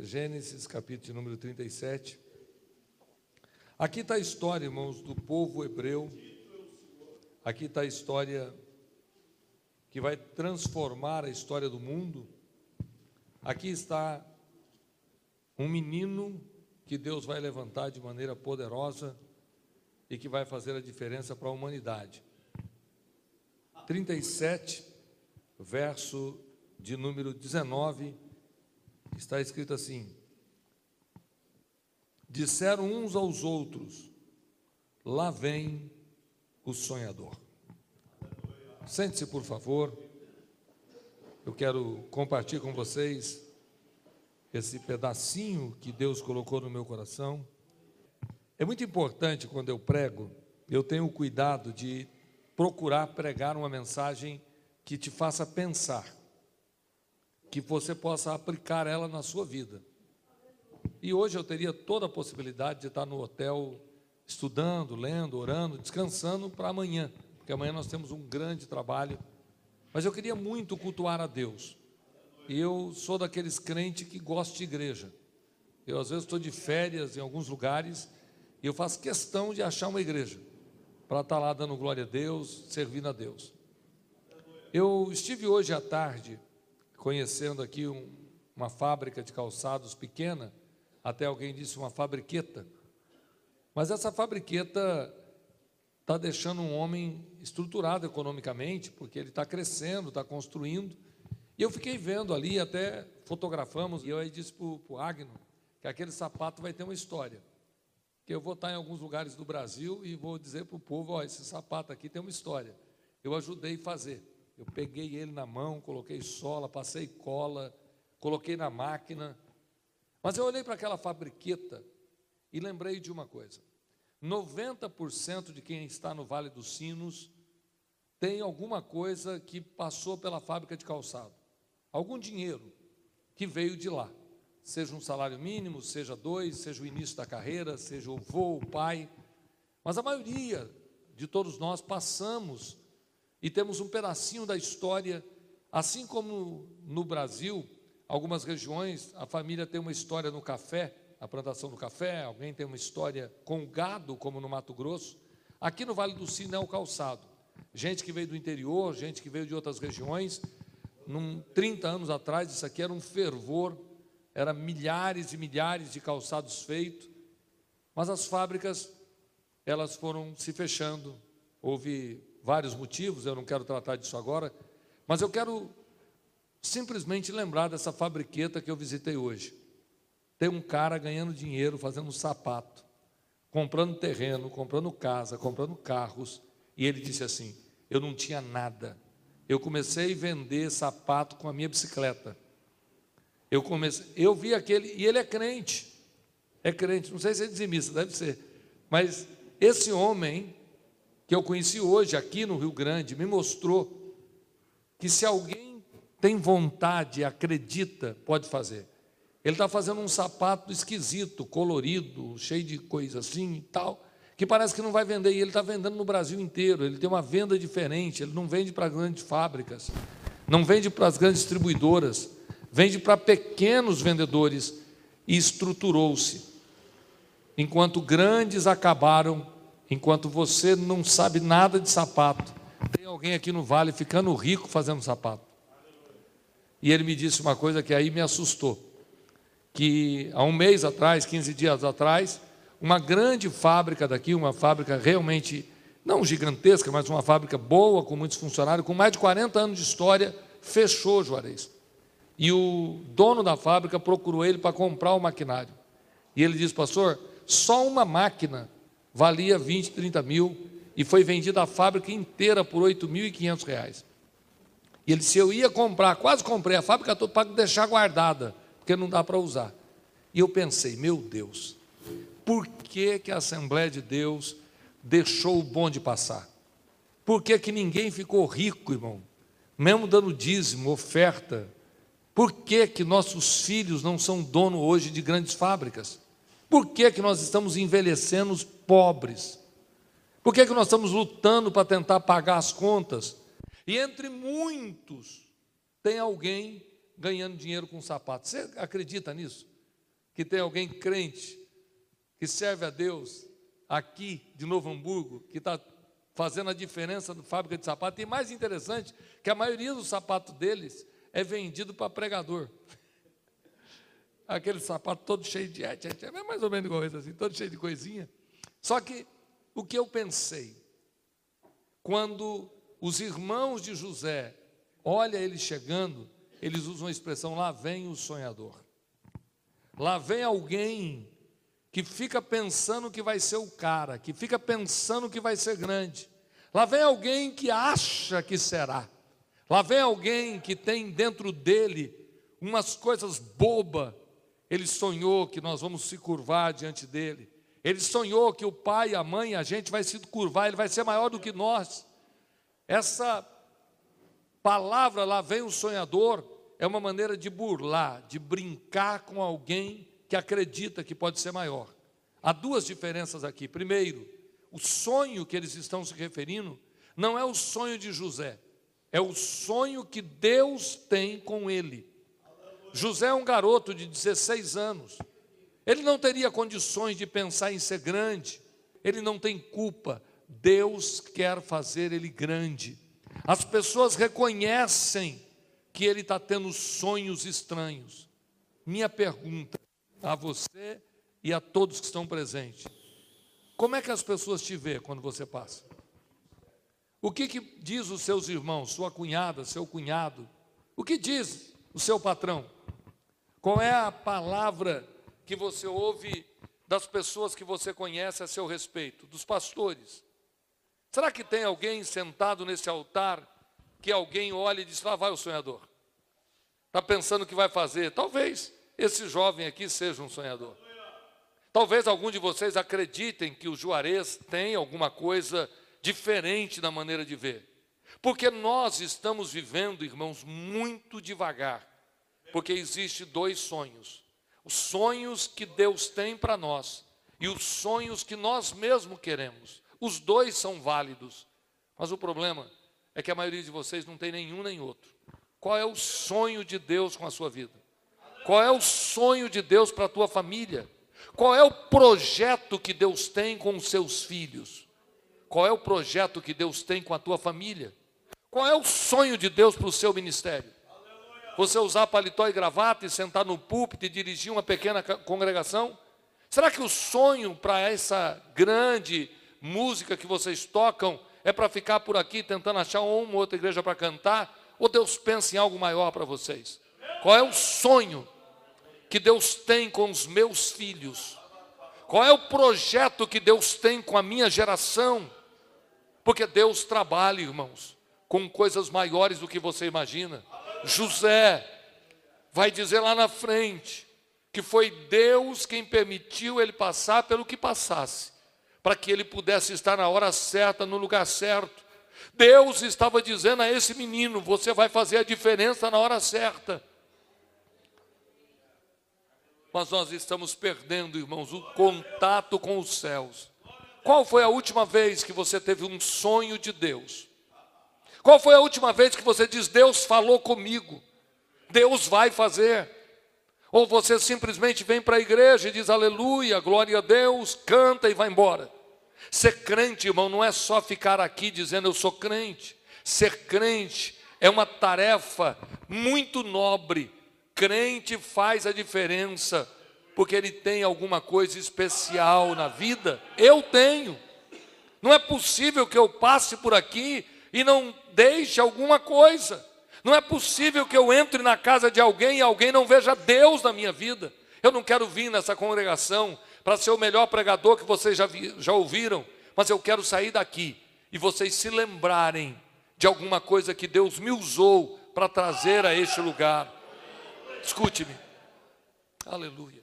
Gênesis, capítulo número 37. Aqui está a história, irmãos, do povo hebreu. Aqui está a história que vai transformar a história do mundo. Aqui está um menino que Deus vai levantar de maneira poderosa e que vai fazer a diferença para a humanidade. 37, verso de número 19, está escrito assim: Disseram uns aos outros: Lá vem o sonhador. Sente-se, por favor. Eu quero compartilhar com vocês esse pedacinho que Deus colocou no meu coração. É muito importante quando eu prego, eu tenho o cuidado de procurar pregar uma mensagem que te faça pensar, que você possa aplicar ela na sua vida. E hoje eu teria toda a possibilidade de estar no hotel estudando, lendo, orando, descansando para amanhã, porque amanhã nós temos um grande trabalho. Mas eu queria muito cultuar a Deus. E eu sou daqueles crentes que gostam de igreja. Eu às vezes estou de férias em alguns lugares e eu faço questão de achar uma igreja para estar lá dando glória a Deus, servindo a Deus. Eu estive hoje à tarde conhecendo aqui um, uma fábrica de calçados pequena, até alguém disse uma fabriqueta. Mas essa fabriqueta está deixando um homem estruturado economicamente, porque ele está crescendo, está construindo. E eu fiquei vendo ali, até fotografamos, e eu aí disse para o Agno que aquele sapato vai ter uma história que eu vou estar em alguns lugares do Brasil e vou dizer para o povo: ó, esse sapato aqui tem uma história. Eu ajudei a fazer. Eu peguei ele na mão, coloquei sola, passei cola, coloquei na máquina. Mas eu olhei para aquela fabriqueta e lembrei de uma coisa: 90% de quem está no Vale dos Sinos tem alguma coisa que passou pela fábrica de calçado, algum dinheiro que veio de lá seja um salário mínimo, seja dois, seja o início da carreira, seja o vô, o pai. Mas a maioria de todos nós passamos e temos um pedacinho da história, assim como no Brasil, algumas regiões, a família tem uma história no café, a plantação do café, alguém tem uma história com gado, como no Mato Grosso. Aqui no Vale do Sino é o calçado. Gente que veio do interior, gente que veio de outras regiões. Num, 30 anos atrás, isso aqui era um fervor era milhares e milhares de calçados feitos, mas as fábricas elas foram se fechando. Houve vários motivos, eu não quero tratar disso agora, mas eu quero simplesmente lembrar dessa fabriqueta que eu visitei hoje. Tem um cara ganhando dinheiro fazendo sapato, comprando terreno, comprando casa, comprando carros, e ele disse assim: Eu não tinha nada. Eu comecei a vender sapato com a minha bicicleta. Eu comecei, eu vi aquele, e ele é crente, é crente, não sei se é dizimista, deve ser, mas esse homem que eu conheci hoje aqui no Rio Grande me mostrou que se alguém tem vontade, acredita, pode fazer. Ele está fazendo um sapato esquisito, colorido, cheio de coisa assim e tal, que parece que não vai vender, e ele está vendendo no Brasil inteiro, ele tem uma venda diferente, ele não vende para grandes fábricas, não vende para as grandes distribuidoras, vende para pequenos vendedores e estruturou-se. Enquanto grandes acabaram, enquanto você não sabe nada de sapato, tem alguém aqui no vale ficando rico fazendo sapato. E ele me disse uma coisa que aí me assustou, que há um mês atrás, 15 dias atrás, uma grande fábrica daqui, uma fábrica realmente não gigantesca, mas uma fábrica boa, com muitos funcionários, com mais de 40 anos de história, fechou, Juarez. E o dono da fábrica procurou ele para comprar o maquinário. E ele disse, pastor, só uma máquina valia 20, 30 mil e foi vendida a fábrica inteira por 8.500 reais. E ele disse, eu ia comprar, quase comprei a fábrica toda para deixar guardada, porque não dá para usar. E eu pensei, meu Deus, por que, que a Assembleia de Deus deixou o bonde passar? Por que, que ninguém ficou rico, irmão? Mesmo dando dízimo, oferta, por que, que nossos filhos não são dono hoje de grandes fábricas? Por que, que nós estamos envelhecendo os pobres? Por que, que nós estamos lutando para tentar pagar as contas? E entre muitos, tem alguém ganhando dinheiro com sapato. Você acredita nisso? que tem alguém crente, que serve a Deus, aqui de Novo Hamburgo, que está fazendo a diferença no fábrica de sapato. E mais interessante, que a maioria dos sapatos deles é vendido para pregador. Aquele sapato todo cheio de et, et, é mais ou menos esse assim, todo cheio de coisinha. Só que o que eu pensei, quando os irmãos de José olham ele chegando, eles usam a expressão: lá vem o sonhador. Lá vem alguém que fica pensando que vai ser o cara, que fica pensando que vai ser grande. Lá vem alguém que acha que será. Lá vem alguém que tem dentro dele umas coisas bobas. Ele sonhou que nós vamos se curvar diante dele. Ele sonhou que o pai, a mãe, a gente vai se curvar, ele vai ser maior do que nós. Essa palavra lá vem o sonhador é uma maneira de burlar, de brincar com alguém que acredita que pode ser maior. Há duas diferenças aqui. Primeiro, o sonho que eles estão se referindo não é o sonho de José, é o sonho que Deus tem com ele. José é um garoto de 16 anos. Ele não teria condições de pensar em ser grande. Ele não tem culpa. Deus quer fazer ele grande. As pessoas reconhecem que ele está tendo sonhos estranhos. Minha pergunta: a você e a todos que estão presentes. Como é que as pessoas te vê quando você passa? O que, que diz os seus irmãos, sua cunhada, seu cunhado? O que diz o seu patrão? Qual é a palavra que você ouve das pessoas que você conhece a seu respeito, dos pastores? Será que tem alguém sentado nesse altar que alguém olha e diz: lá vai o sonhador? Está pensando o que vai fazer? Talvez esse jovem aqui seja um sonhador. Talvez algum de vocês acreditem que o Juarez tem alguma coisa diferente na maneira de ver. Porque nós estamos vivendo, irmãos, muito devagar. Porque existe dois sonhos. Os sonhos que Deus tem para nós e os sonhos que nós mesmos queremos. Os dois são válidos. Mas o problema é que a maioria de vocês não tem nenhum nem outro. Qual é o sonho de Deus com a sua vida? Qual é o sonho de Deus para a tua família? Qual é o projeto que Deus tem com os seus filhos? Qual é o projeto que Deus tem com a tua família? Qual é o sonho de Deus para o seu ministério? Você usar paletó e gravata e sentar no púlpito e dirigir uma pequena congregação? Será que o sonho para essa grande música que vocês tocam é para ficar por aqui tentando achar uma ou outra igreja para cantar? Ou Deus pensa em algo maior para vocês? Qual é o sonho que Deus tem com os meus filhos? Qual é o projeto que Deus tem com a minha geração? Porque Deus trabalha, irmãos, com coisas maiores do que você imagina. José vai dizer lá na frente que foi Deus quem permitiu ele passar pelo que passasse, para que ele pudesse estar na hora certa, no lugar certo. Deus estava dizendo a esse menino: você vai fazer a diferença na hora certa mas nós estamos perdendo, irmãos, o contato com os céus. Qual foi a última vez que você teve um sonho de Deus? Qual foi a última vez que você diz, Deus falou comigo, Deus vai fazer? Ou você simplesmente vem para a igreja e diz aleluia, glória a Deus, canta e vai embora. Ser crente, irmão, não é só ficar aqui dizendo eu sou crente. Ser crente é uma tarefa muito nobre, crente faz a diferença, porque ele tem alguma coisa especial na vida. Eu tenho. Não é possível que eu passe por aqui e não deixe alguma coisa. Não é possível que eu entre na casa de alguém e alguém não veja Deus na minha vida. Eu não quero vir nessa congregação para ser o melhor pregador que vocês já, vi, já ouviram, mas eu quero sair daqui e vocês se lembrarem de alguma coisa que Deus me usou para trazer a este lugar. Escute-me. Aleluia.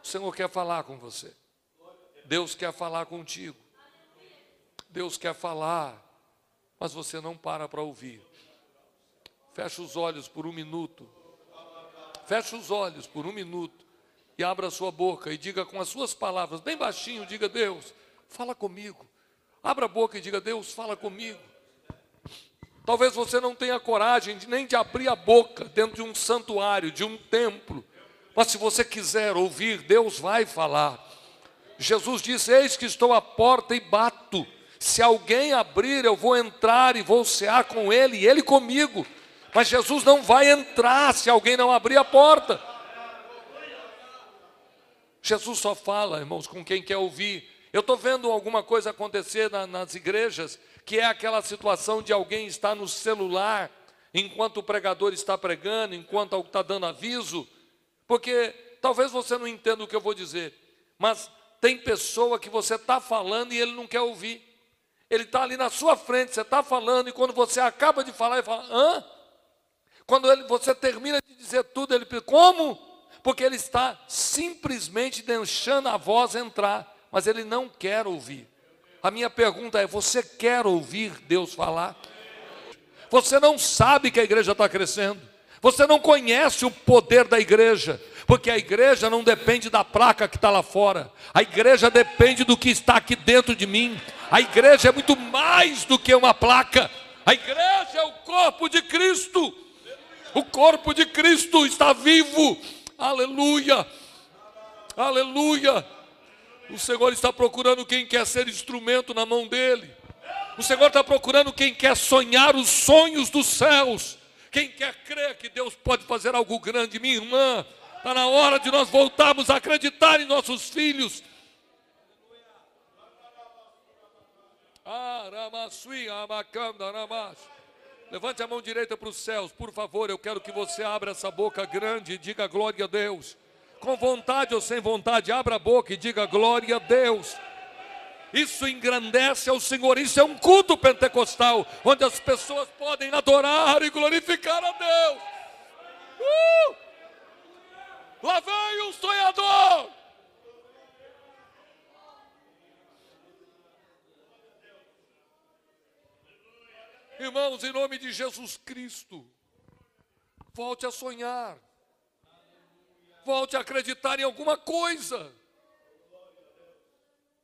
O Senhor quer falar com você. Deus quer falar contigo. Deus quer falar, mas você não para para ouvir. Fecha os olhos por um minuto. Fecha os olhos por um minuto e abra a sua boca e diga com as suas palavras, bem baixinho, diga: Deus, fala comigo. Abra a boca e diga: Deus, fala comigo. Talvez você não tenha coragem de, nem de abrir a boca dentro de um santuário, de um templo, Mas se você quiser ouvir, Deus vai falar. Jesus disse: Eis que estou à porta e bato. Se alguém abrir, eu vou entrar e vou cear com ele e ele comigo. Mas Jesus não vai entrar se alguém não abrir a porta. Jesus só fala, irmãos, com quem quer ouvir. Eu estou vendo alguma coisa acontecer na, nas igrejas, que é aquela situação de alguém estar no celular, enquanto o pregador está pregando, enquanto está dando aviso, porque talvez você não entenda o que eu vou dizer, mas tem pessoa que você está falando e ele não quer ouvir. Ele está ali na sua frente, você está falando, e quando você acaba de falar, ele fala, hã? Quando ele, você termina de dizer tudo, ele pergunta, como? porque ele está simplesmente deixando a voz entrar, mas ele não quer ouvir. A minha pergunta é: você quer ouvir Deus falar? Você não sabe que a igreja está crescendo, você não conhece o poder da igreja, porque a igreja não depende da placa que está lá fora, a igreja depende do que está aqui dentro de mim. A igreja é muito mais do que uma placa, a igreja é o corpo de Cristo. O corpo de Cristo está vivo, Aleluia! Aleluia! O Senhor está procurando quem quer ser instrumento na mão dele. O Senhor está procurando quem quer sonhar os sonhos dos céus. Quem quer crer que Deus pode fazer algo grande, minha irmã. Está na hora de nós voltarmos a acreditar em nossos filhos. Levante a mão direita para os céus, por favor. Eu quero que você abra essa boca grande e diga glória a Deus. Com vontade ou sem vontade, abra a boca e diga glória a Deus. Isso engrandece ao Senhor. Isso é um culto pentecostal, onde as pessoas podem adorar e glorificar a Deus. Uh! Lá vem o sonhador. Irmãos, em nome de Jesus Cristo, volte a sonhar, volte a acreditar em alguma coisa.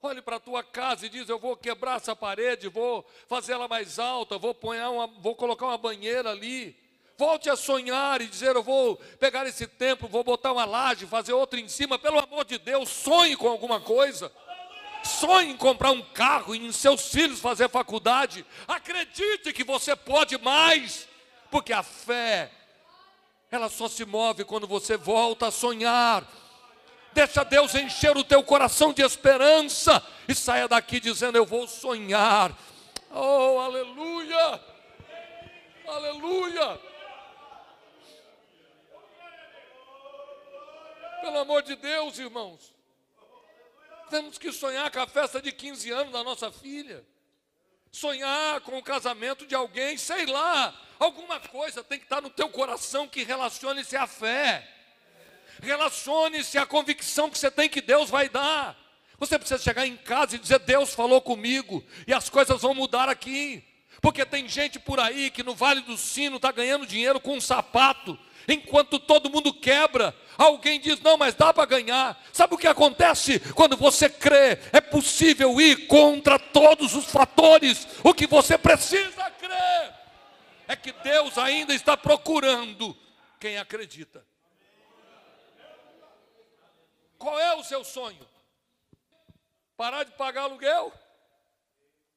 Olhe para a tua casa e diz: Eu vou quebrar essa parede, vou fazer ela mais alta, vou, uma, vou colocar uma banheira ali. Volte a sonhar e dizer: Eu vou pegar esse templo, vou botar uma laje, fazer outra em cima. Pelo amor de Deus, sonhe com alguma coisa sonhe em comprar um carro e em seus filhos fazer faculdade. Acredite que você pode mais, porque a fé, ela só se move quando você volta a sonhar. Deixa Deus encher o teu coração de esperança e saia daqui dizendo: Eu vou sonhar. Oh, aleluia! Aleluia! Pelo amor de Deus, irmãos. Temos que sonhar com a festa de 15 anos da nossa filha. Sonhar com o casamento de alguém, sei lá. Alguma coisa tem que estar no teu coração que relacione-se à fé. Relacione-se à convicção que você tem que Deus vai dar. Você precisa chegar em casa e dizer: Deus falou comigo, e as coisas vão mudar aqui. Porque tem gente por aí que no Vale do Sino está ganhando dinheiro com um sapato, enquanto todo mundo quebra. Alguém diz: não, mas dá para ganhar. Sabe o que acontece? Quando você crê, é possível ir contra todos os fatores. O que você precisa crer é que Deus ainda está procurando quem acredita. Qual é o seu sonho? Parar de pagar aluguel?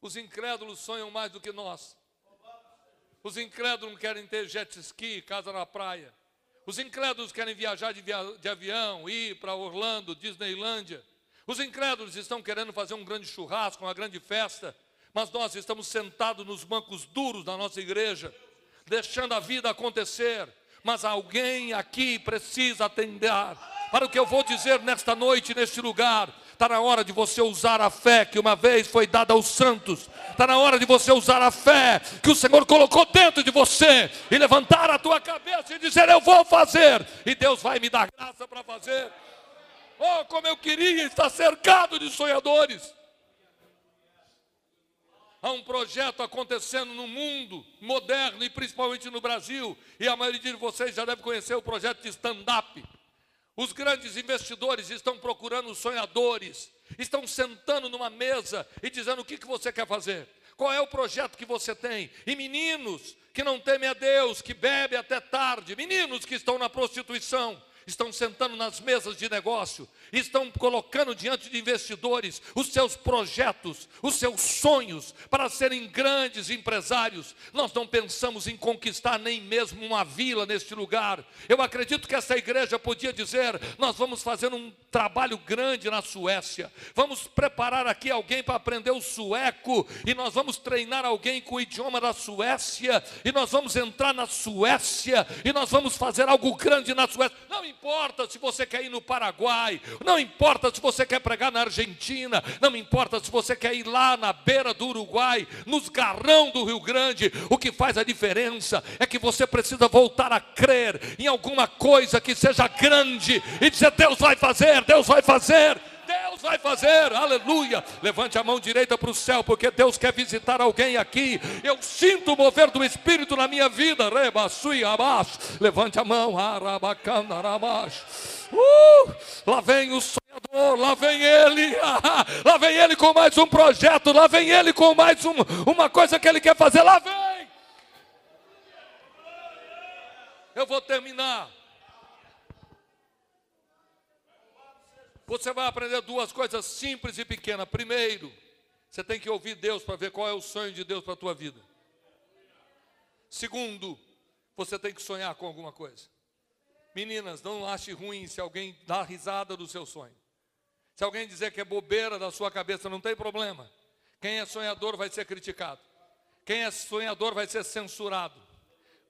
Os incrédulos sonham mais do que nós. Os incrédulos querem ter jet ski, casa na praia. Os incrédulos querem viajar de, via de avião, ir para Orlando, Disneylândia. Os incrédulos estão querendo fazer um grande churrasco, uma grande festa, mas nós estamos sentados nos bancos duros da nossa igreja, deixando a vida acontecer. Mas alguém aqui precisa atender para o que eu vou dizer nesta noite, neste lugar. Está na hora de você usar a fé que uma vez foi dada aos santos. Está na hora de você usar a fé que o Senhor colocou dentro de você e levantar a tua cabeça e dizer: Eu vou fazer, e Deus vai me dar graça para fazer. Oh, como eu queria estar cercado de sonhadores. Há um projeto acontecendo no mundo moderno e principalmente no Brasil, e a maioria de vocês já deve conhecer o projeto de stand-up. Os grandes investidores estão procurando sonhadores, estão sentando numa mesa e dizendo o que, que você quer fazer, qual é o projeto que você tem. E meninos que não temem a Deus, que bebem até tarde, meninos que estão na prostituição, estão sentando nas mesas de negócio, estão colocando diante de investidores os seus projetos, os seus sonhos para serem grandes empresários. Nós não pensamos em conquistar nem mesmo uma vila neste lugar. Eu acredito que essa igreja podia dizer: nós vamos fazer um trabalho grande na Suécia, vamos preparar aqui alguém para aprender o sueco, e nós vamos treinar alguém com o idioma da Suécia, e nós vamos entrar na Suécia, e nós vamos fazer algo grande na Suécia. Não importa se você quer ir no Paraguai, não importa se você quer pregar na Argentina, não importa se você quer ir lá na beira do Uruguai, nos garrão do Rio Grande, o que faz a diferença é que você precisa voltar a crer em alguma coisa que seja grande e dizer: Deus vai fazer, Deus vai fazer. Vai fazer, aleluia. Levante a mão direita para o céu, porque Deus quer visitar alguém aqui. Eu sinto o mover do Espírito na minha vida. Rebaçui abaixo. Levante a mão, arabacana, abaixo. Uh, lá vem o sonhador, lá vem ele, lá vem ele com mais um projeto, lá vem ele com mais um, uma coisa que ele quer fazer, lá vem. Eu vou terminar. Você vai aprender duas coisas simples e pequenas. Primeiro, você tem que ouvir Deus para ver qual é o sonho de Deus para a tua vida. Segundo, você tem que sonhar com alguma coisa. Meninas, não ache ruim se alguém dá risada do seu sonho. Se alguém dizer que é bobeira da sua cabeça, não tem problema. Quem é sonhador vai ser criticado. Quem é sonhador vai ser censurado.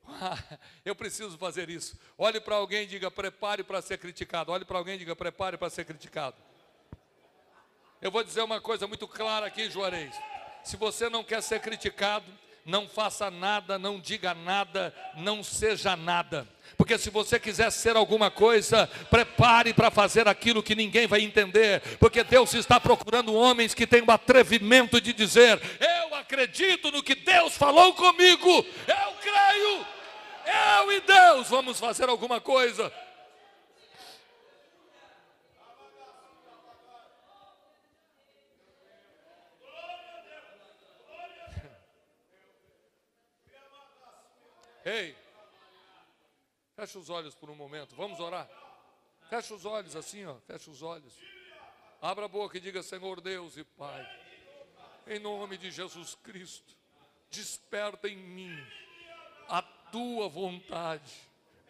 eu preciso fazer isso. Olhe para alguém e diga: prepare para ser criticado. Olhe para alguém e diga: prepare para ser criticado. Eu vou dizer uma coisa muito clara aqui, Juarez. Se você não quer ser criticado, não faça nada, não diga nada, não seja nada. Porque se você quiser ser alguma coisa, prepare para fazer aquilo que ninguém vai entender. Porque Deus está procurando homens que tenham atrevimento de dizer: Eu acredito no que Deus falou comigo, eu creio, eu e Deus vamos fazer alguma coisa. Ei, fecha os olhos por um momento, vamos orar. Fecha os olhos assim, ó, fecha os olhos. Abra a boca e diga: Senhor Deus e Pai, em nome de Jesus Cristo, desperta em mim a tua vontade,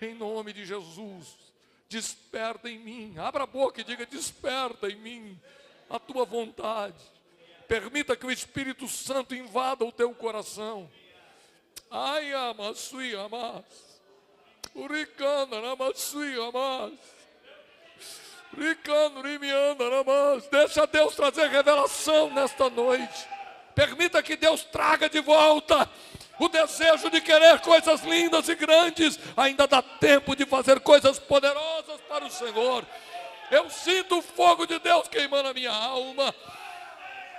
em nome de Jesus, desperta em mim. Abra a boca e diga: Desperta em mim a tua vontade. Permita que o Espírito Santo invada o teu coração Ai, amasui, amas. Uricana, namasui, amas. Ricano, rimianda, namas. Deixa Deus trazer revelação nesta noite. Permita que Deus traga de volta o desejo de querer coisas lindas e grandes. Ainda dá tempo de fazer coisas poderosas para o Senhor. Eu sinto o fogo de Deus queimando a minha alma.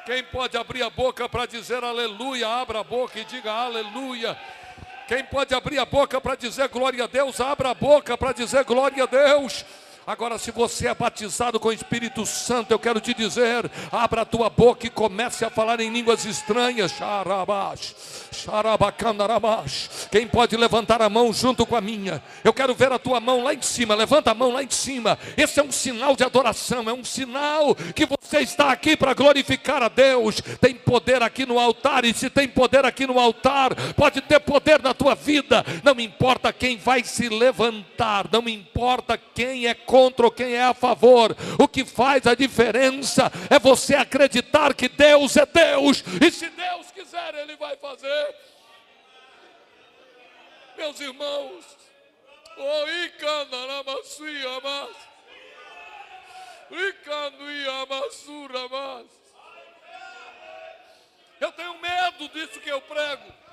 Quem pode abrir a boca para dizer aleluia, abra a boca e diga aleluia. Quem pode abrir a boca para dizer glória a Deus, abra a boca para dizer glória a Deus. Agora, se você é batizado com o Espírito Santo, eu quero te dizer: abra a tua boca e comece a falar em línguas estranhas. Quem pode levantar a mão junto com a minha? Eu quero ver a tua mão lá em cima. Levanta a mão lá em cima. Esse é um sinal de adoração, é um sinal que você está aqui para glorificar a Deus. Tem poder aqui no altar, e se tem poder aqui no altar, pode ter poder na tua vida. Não importa quem vai se levantar, não importa quem é contra ou quem é a favor. O que faz a diferença é você acreditar que Deus é Deus, e se Deus quiser, Ele vai fazer. Meus irmãos, eu tenho medo disso que eu prego.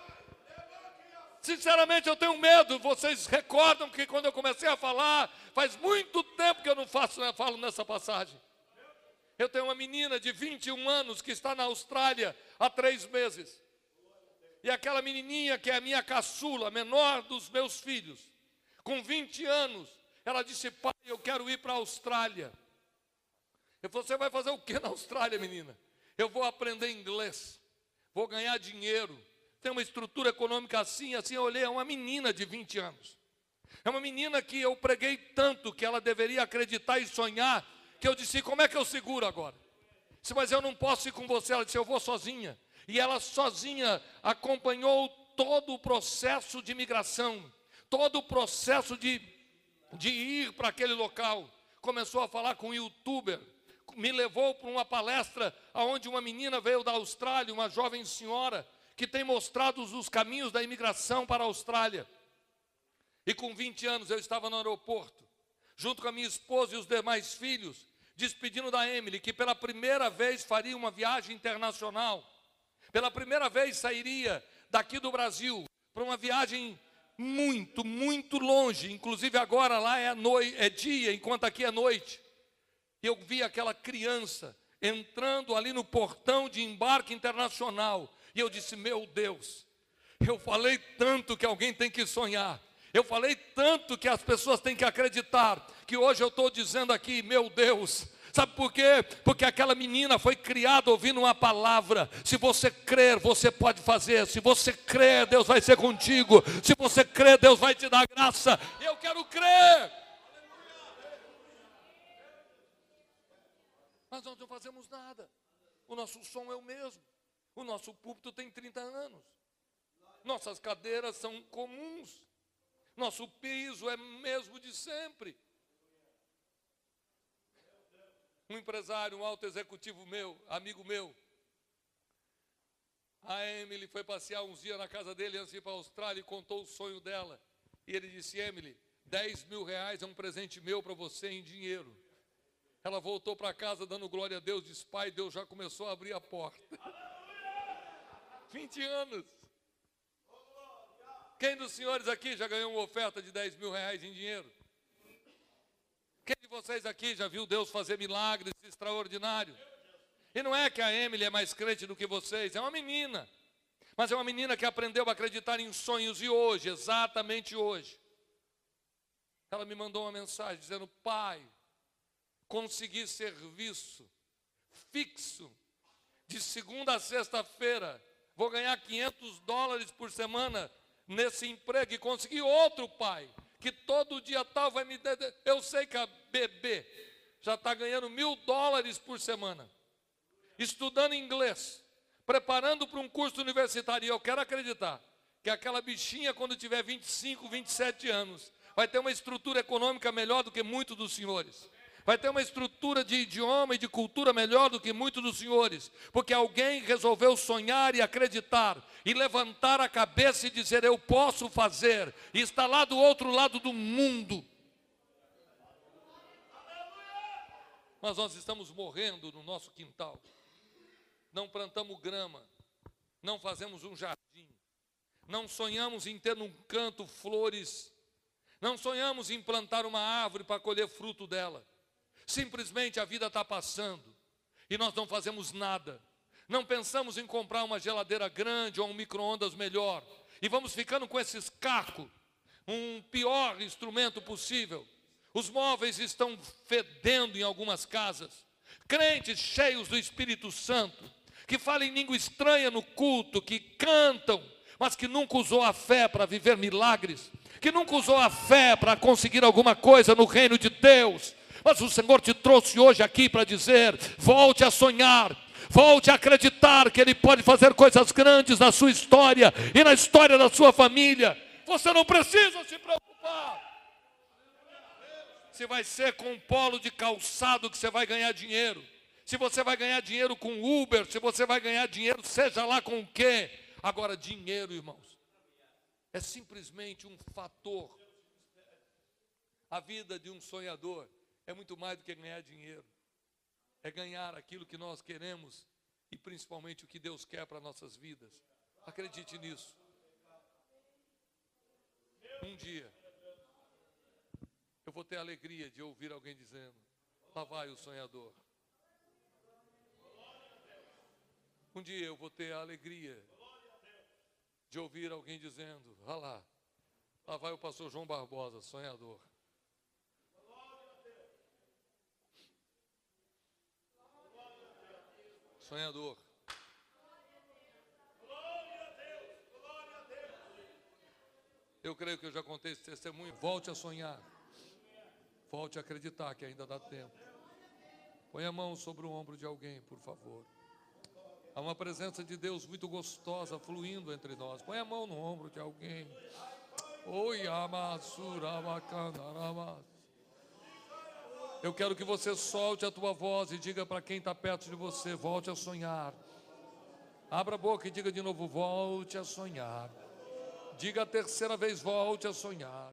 Sinceramente, eu tenho medo. Vocês recordam que quando eu comecei a falar, faz muito tempo que eu não faço, né, falo nessa passagem. Eu tenho uma menina de 21 anos que está na Austrália há três meses. E aquela menininha que é a minha caçula, menor dos meus filhos, com 20 anos, ela disse: Pai, eu quero ir para a Austrália. Eu falei: Você vai fazer o que na Austrália, menina? Eu vou aprender inglês, vou ganhar dinheiro, tem uma estrutura econômica assim, assim, eu olhei, é uma menina de 20 anos. É uma menina que eu preguei tanto que ela deveria acreditar e sonhar, que eu disse: como é que eu seguro agora? Disse, mas eu não posso ir com você. Ela disse: eu vou sozinha. E ela sozinha acompanhou todo o processo de migração, todo o processo de, de ir para aquele local. Começou a falar com um youtuber, me levou para uma palestra onde uma menina veio da Austrália, uma jovem senhora, que tem mostrado os caminhos da imigração para a Austrália. E com 20 anos eu estava no aeroporto, junto com a minha esposa e os demais filhos, despedindo da Emily, que pela primeira vez faria uma viagem internacional. Pela primeira vez sairia daqui do Brasil para uma viagem muito, muito longe. Inclusive agora lá é, noite, é dia, enquanto aqui é noite. Eu vi aquela criança entrando ali no portão de embarque internacional. E eu disse: Meu Deus, eu falei tanto que alguém tem que sonhar. Eu falei tanto que as pessoas têm que acreditar, que hoje eu estou dizendo aqui, meu Deus, Sabe por quê? Porque aquela menina foi criada ouvindo uma palavra. Se você crer, você pode fazer. Se você crer, Deus vai ser contigo. Se você crer, Deus vai te dar graça. Eu quero crer. Mas nós não fazemos nada. O nosso som é o mesmo. O nosso púlpito tem 30 anos. Nossas cadeiras são comuns. Nosso piso é mesmo de sempre. Um empresário, um alto executivo meu, amigo meu, a Emily foi passear uns dias na casa dele antes de ir para a Austrália e contou o sonho dela. E ele disse: Emily, 10 mil reais é um presente meu para você em dinheiro. Ela voltou para casa dando glória a Deus, disse: Pai, Deus já começou a abrir a porta. 20 anos. Quem dos senhores aqui já ganhou uma oferta de 10 mil reais em dinheiro? Quem de vocês aqui já viu Deus fazer milagres extraordinários? E não é que a Emily é mais crente do que vocês, é uma menina. Mas é uma menina que aprendeu a acreditar em sonhos e hoje, exatamente hoje, ela me mandou uma mensagem dizendo: Pai, consegui serviço fixo de segunda a sexta-feira, vou ganhar 500 dólares por semana nesse emprego e consegui outro pai, que todo dia tal vai me. Eu sei que a bebê já está ganhando mil dólares por semana, estudando inglês, preparando para um curso universitário. E eu quero acreditar que aquela bichinha, quando tiver 25, 27 anos, vai ter uma estrutura econômica melhor do que muitos dos senhores vai ter uma estrutura de idioma e de cultura melhor do que muitos dos senhores, porque alguém resolveu sonhar e acreditar, e levantar a cabeça e dizer: Eu posso fazer, e está lá do outro lado do mundo. Mas nós estamos morrendo no nosso quintal, não plantamos grama, não fazemos um jardim, não sonhamos em ter num canto flores, não sonhamos em plantar uma árvore para colher fruto dela. Simplesmente a vida está passando e nós não fazemos nada. Não pensamos em comprar uma geladeira grande ou um micro-ondas melhor. E vamos ficando com esses cacos, um pior instrumento possível. Os móveis estão fedendo em algumas casas. Crentes cheios do Espírito Santo, que falam em língua estranha no culto, que cantam, mas que nunca usou a fé para viver milagres, que nunca usou a fé para conseguir alguma coisa no reino de Deus mas o Senhor te trouxe hoje aqui para dizer: volte a sonhar, volte a acreditar que Ele pode fazer coisas grandes na sua história e na história da sua família. Você não precisa se preocupar. Se vai ser com um polo de calçado que você vai ganhar dinheiro. Se você vai ganhar dinheiro com Uber, se você vai ganhar dinheiro, seja lá com o quê. Agora, dinheiro, irmãos, é simplesmente um fator. A vida de um sonhador é muito mais do que ganhar dinheiro. É ganhar aquilo que nós queremos e principalmente o que Deus quer para nossas vidas. Acredite nisso. Um dia eu vou ter a alegria de ouvir alguém dizendo: Lá vai o sonhador. Um dia eu vou ter a alegria de ouvir alguém dizendo: Olha lá, lá vai o pastor João Barbosa, sonhador. Sonhador. Eu creio que eu já contei esse testemunho. Volte a sonhar. Volte a acreditar que ainda dá tempo. Põe a mão sobre o ombro de alguém, por favor. Há uma presença de Deus muito gostosa fluindo entre nós. Põe a mão no ombro de alguém. Oi, Eu quero que você solte a tua voz e diga para quem está perto de você: volte a sonhar. Abra a boca e diga de novo: volte a sonhar. Diga a terceira vez: volte a sonhar.